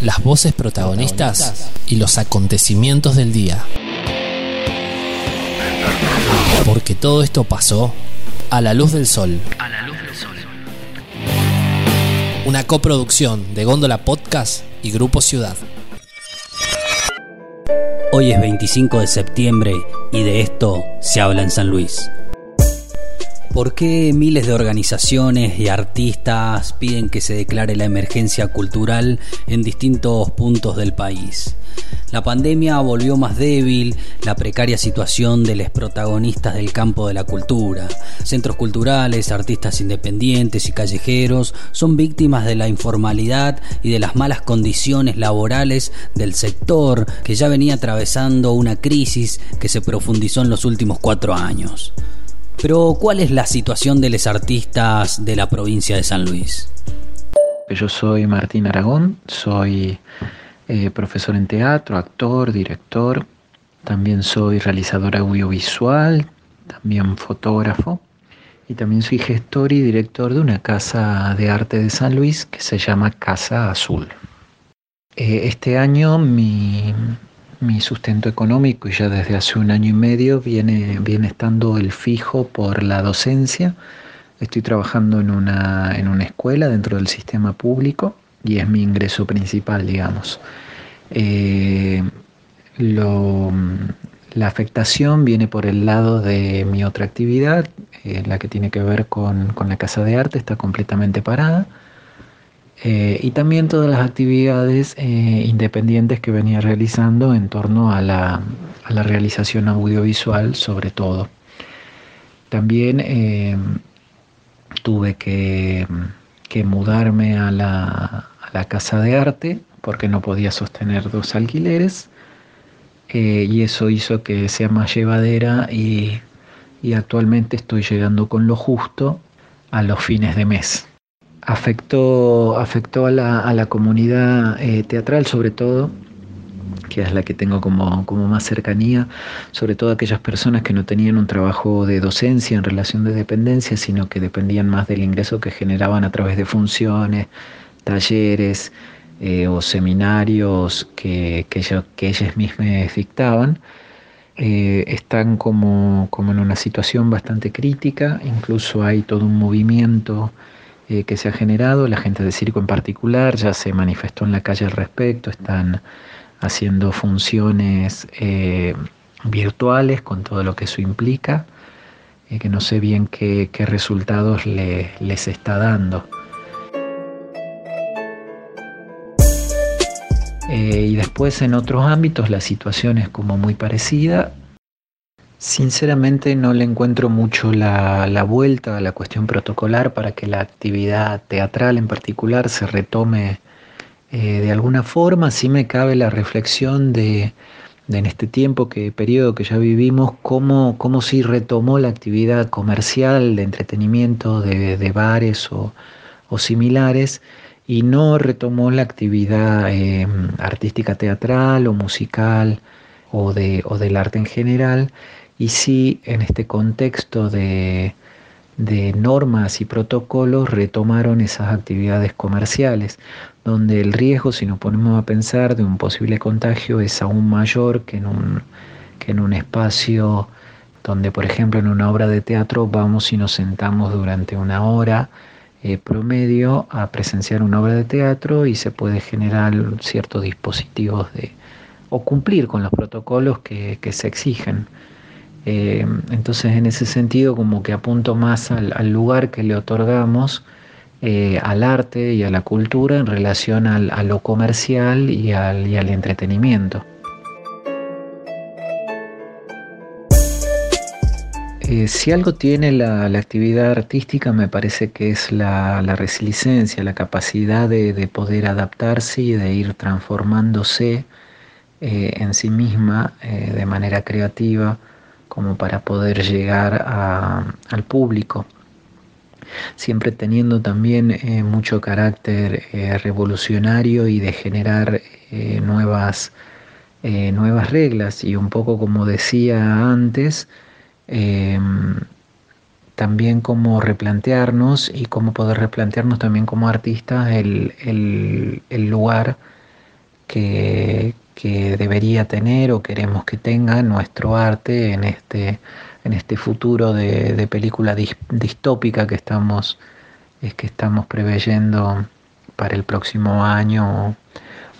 las voces protagonistas y los acontecimientos del día. Porque todo esto pasó a la luz del sol. A la luz del sol. Una coproducción de Góndola Podcast y Grupo Ciudad. Hoy es 25 de septiembre y de esto se habla en San Luis. ¿Por qué miles de organizaciones y artistas piden que se declare la emergencia cultural en distintos puntos del país? La pandemia volvió más débil la precaria situación de los protagonistas del campo de la cultura. Centros culturales, artistas independientes y callejeros son víctimas de la informalidad y de las malas condiciones laborales del sector que ya venía atravesando una crisis que se profundizó en los últimos cuatro años. Pero, ¿cuál es la situación de los artistas de la provincia de San Luis? Yo soy Martín Aragón, soy eh, profesor en teatro, actor, director, también soy realizador audiovisual, también fotógrafo y también soy gestor y director de una casa de arte de San Luis que se llama Casa Azul. Eh, este año mi, mi sustento económico, y ya desde hace un año y medio, viene, viene estando el fijo por la docencia. Estoy trabajando en una, en una escuela dentro del sistema público y es mi ingreso principal, digamos. Eh, la afectación viene por el lado de mi otra actividad, eh, la que tiene que ver con, con la casa de arte, está completamente parada. Eh, y también todas las actividades eh, independientes que venía realizando en torno a la, realización audiovisual sobre todo. También eh, tuve que, mudarme a la, casa de arte porque no podía sostener dos alquileres y eso hizo que sea más llevadera y actualmente estoy llegando con lo justo a los fines de mes afectó, afectó a, la, a la comunidad eh, teatral sobre todo, que es la que tengo como, como más cercanía, sobre todo aquellas personas que no tenían un trabajo de docencia en relación de dependencia, sino que dependían más del ingreso que generaban a través de funciones, talleres eh, o seminarios que, que, que ellas mismas dictaban. Eh, están como, como en una situación bastante crítica, incluso hay todo un movimiento eh, que se ha generado. La gente de circo en particular ya se manifestó en la calle al respecto, están haciendo funciones eh, virtuales con todo lo que eso implica, eh, que no sé bien qué, resultados les está dando. y después en otros ámbitos la situación es como muy parecida. Sinceramente no le encuentro mucho la, vuelta a la cuestión protocolar para que la actividad teatral en particular se retome eh, de alguna forma. Sí me cabe la reflexión de, en este tiempo, que periodo que ya vivimos, cómo, cómo si retomó la actividad comercial de entretenimiento de, bares o, similares y no retomó la actividad eh, artística teatral o musical o, de, o del arte en general y sí en este contexto de, normas y protocolos retomaron esas actividades comerciales, donde el riesgo, si nos ponemos a pensar, de un posible contagio es aún mayor que en un, que en un espacio donde, por ejemplo, en una obra de teatro vamos y nos sentamos durante una hora eh, promedio a presenciar una obra de teatro y se puede generar ciertos dispositivos de, o cumplir con los protocolos que, que se exigen. Eh, entonces en ese sentido como que apunto más al, lugar que le otorgamos eh, al arte y a la cultura en relación a lo comercial y al, entretenimiento. Eh, si algo tiene la, actividad artística me parece que es la, resiliencia, la capacidad de, poder adaptarse y de ir transformándose en sí misma de manera creativa como para poder llegar al público, siempre teniendo también eh, mucho carácter eh, revolucionario y de generar eh, nuevas, nuevas reglas. Y un poco como decía antes, em, también como replantearnos y cómo poder replantearnos también como artistas el, el lugar que, debería tener o queremos que tenga nuestro arte en este, en este futuro de, película distópica que estamos, es que estamos preveyendo para el próximo año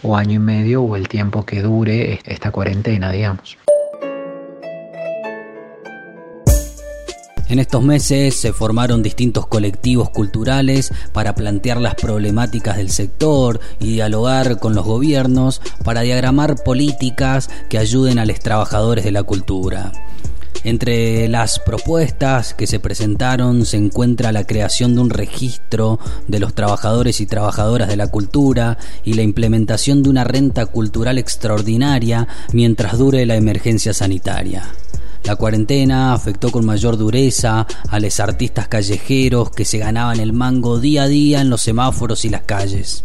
o año y medio o el tiempo que dure esta cuarentena, digamos. En estos meses se formaron distintos colectivos culturales para plantear las problemáticas del sector y dialogar con los gobiernos para diagramar políticas que ayuden a los trabajadores de la cultura. Entre las propuestas que se presentaron se encuentra la creación de un registro de los trabajadores y trabajadoras de la cultura y la implementación de una renta cultural extraordinaria mientras dure la emergencia sanitaria. La cuarentena afectó con mayor dureza a los artistas callejeros que se ganaban el mango día a día en los semáforos y las calles.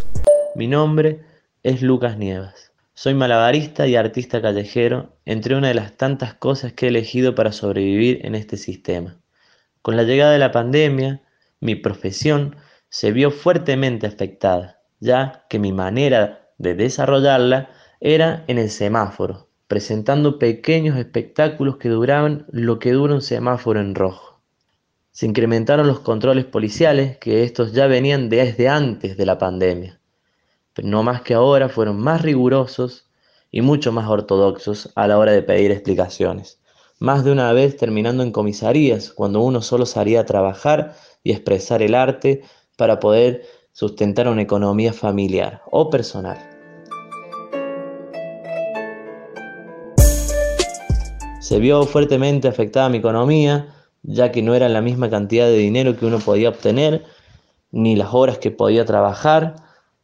Mi nombre es Lucas Nievas. Soy malabarista y artista callejero, entre una de las tantas cosas que he elegido para sobrevivir en este sistema. Con la llegada de la pandemia, mi profesión se vio fuertemente afectada, ya que mi manera de desarrollarla era en el semáforo, presentando pequeños espectáculos que duraban lo que dura un semáforo en rojo. Se incrementaron los controles policiales, que estos ya venían desde antes de la pandemia, pero no más que ahora fueron más rigurosos y mucho más ortodoxos a la hora de pedir explicaciones. Más de una vez terminando en comisarías, cuando uno solo salía a trabajar y expresar el arte para poder sustentar una economía familiar o personal. Se vio fuertemente afectada mi economía, ya que no era la misma cantidad de dinero que uno podía obtener, ni las horas que podía trabajar,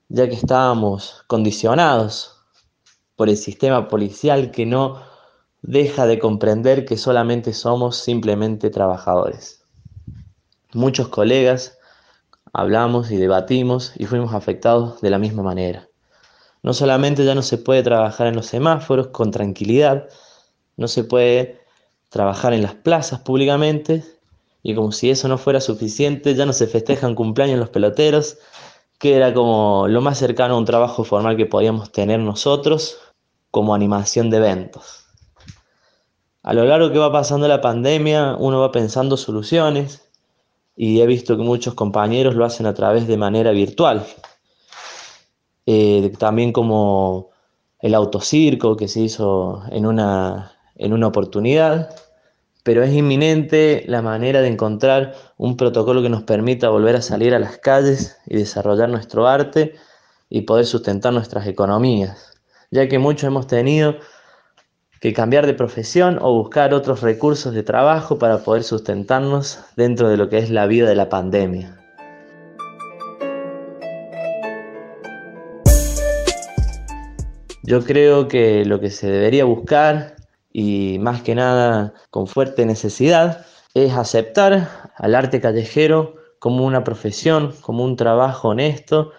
ya que estábamos condicionados por el sistema policial que no deja de comprender que solamente somos simplemente trabajadores. Muchos colegas hablamos y debatimos y fuimos afectados de la misma manera. No solamente ya no se puede trabajar en los semáforos con tranquilidad, no se puede trabajar en las plazas públicamente y como si eso no fuera suficiente, ya no se festejan cumpleaños los peloteros, que era como lo más cercano a un trabajo formal que podíamos tener nosotros como animación de eventos. A lo largo que va pasando la pandemia, uno va pensando soluciones y he visto que muchos compañeros lo hacen a través de manera virtual. Eh, también como el autocirco que se hizo en una en una oportunidad, pero es inminente la manera de encontrar un protocolo que nos permita volver a salir a las calles y desarrollar nuestro arte y poder sustentar nuestras economías, ya que muchos hemos tenido que cambiar de profesión o buscar otros recursos de trabajo para poder sustentarnos dentro de lo que es la vida de la pandemia. Yo creo que lo que se debería buscar y más que nada con fuerte necesidad es aceptar al arte callejero como una profesión, como un trabajo honesto,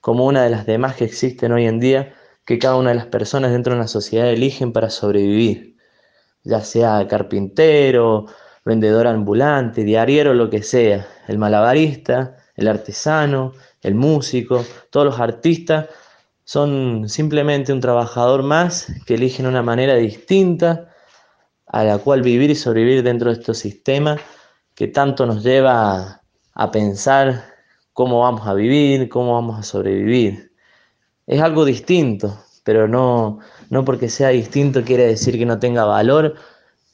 como una de las demás que existen hoy en día que cada una de las personas dentro de una sociedad eligen para sobrevivir, ya sea carpintero, vendedor ambulante, diariero, lo que sea, el malabarista, el artesano, el músico, todos los artistas son simplemente un trabajador más que eligen una manera distinta a la cual vivir y sobrevivir dentro de este sistema que tanto nos lleva a, pensar cómo vamos a vivir, cómo vamos a sobrevivir. Es algo distinto, pero no, no porque sea distinto quiere decir que no tenga valor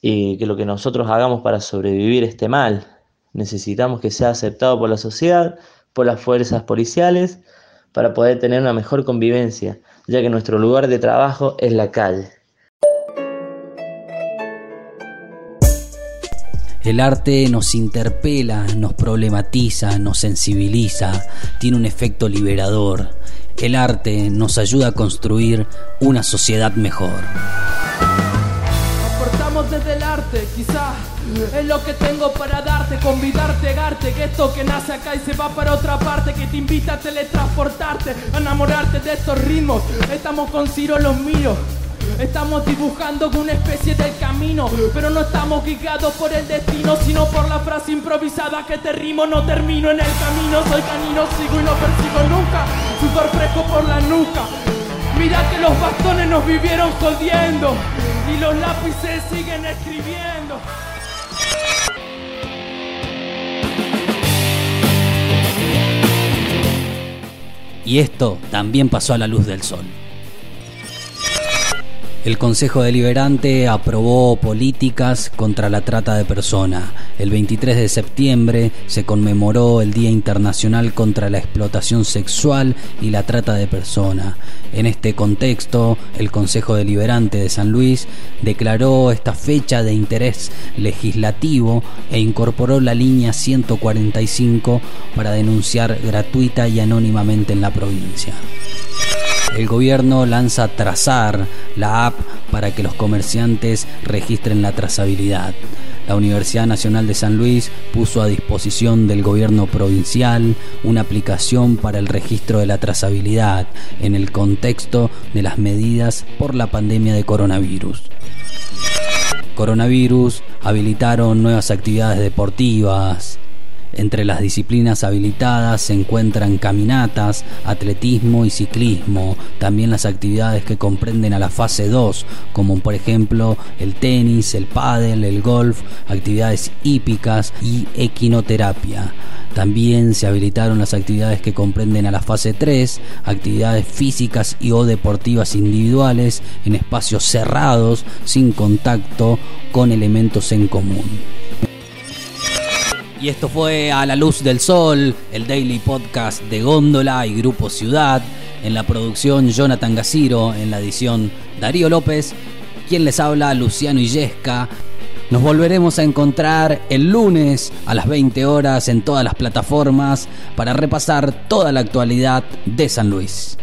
y que lo que nosotros hagamos para sobrevivir esté mal. Necesitamos que sea aceptado por la sociedad, por las fuerzas policiales para poder tener una mejor convivencia, ya que nuestro lugar de trabajo es la calle. El arte nos interpela, nos problematiza, nos sensibiliza, tiene un efecto liberador. El arte nos ayuda a construir una sociedad mejor. Aportamos desde el arte, quizás es lo que tengo para darte, convidarte, garte, que esto que nace acá y se va para otra parte, que te invita a teletransportarte, a enamorarte de estos ritmos. Estamos con Ciro los míos. Estamos dibujando una especie del camino, pero no estamos guiados por el destino, sino por la frase improvisada que te rimo, no termino en el camino, soy canino, sigo y no persigo nunca, sudor fresco por la nuca. Mira que los bastones nos vivieron jodiendo y los lápices siguen escribiendo. Y esto también pasó a la luz del sol. El Consejo Deliberante aprobó políticas contra la trata de personas. El 23 de septiembre se conmemoró el Día Internacional contra la Explotación Sexual y la Trata de Personas. En este contexto, el Consejo Deliberante de San Luis declaró esta fecha de interés legislativo e incorporó la línea 145 para denunciar gratuita y anónimamente en la provincia el gobierno lanza Trazar, la app para que los comerciantes registren la trazabilidad. La Universidad Nacional de San Luis puso a disposición del gobierno provincial una aplicación para el registro de la trazabilidad en el contexto de las medidas por la pandemia de coronavirus. Coronavirus habilitaron nuevas actividades deportivas, entre las disciplinas habilitadas se encuentran caminatas, atletismo y ciclismo, también las actividades que comprenden a la fase 2, como por ejemplo el tenis, el pádel, el golf, actividades hípicas y equinoterapia. También se habilitaron las actividades que comprenden a la fase 3, actividades físicas y o deportivas individuales en espacios cerrados sin contacto con elementos en común. Y esto fue A la Luz del Sol, el daily podcast de Góndola y Grupo Ciudad. En la producción Jonathan Gaciro, en la edición Darío López. Quien les habla, Luciano Illesca. Nos volveremos a encontrar el lunes a las 20 horas en todas las plataformas para repasar toda la actualidad de San Luis.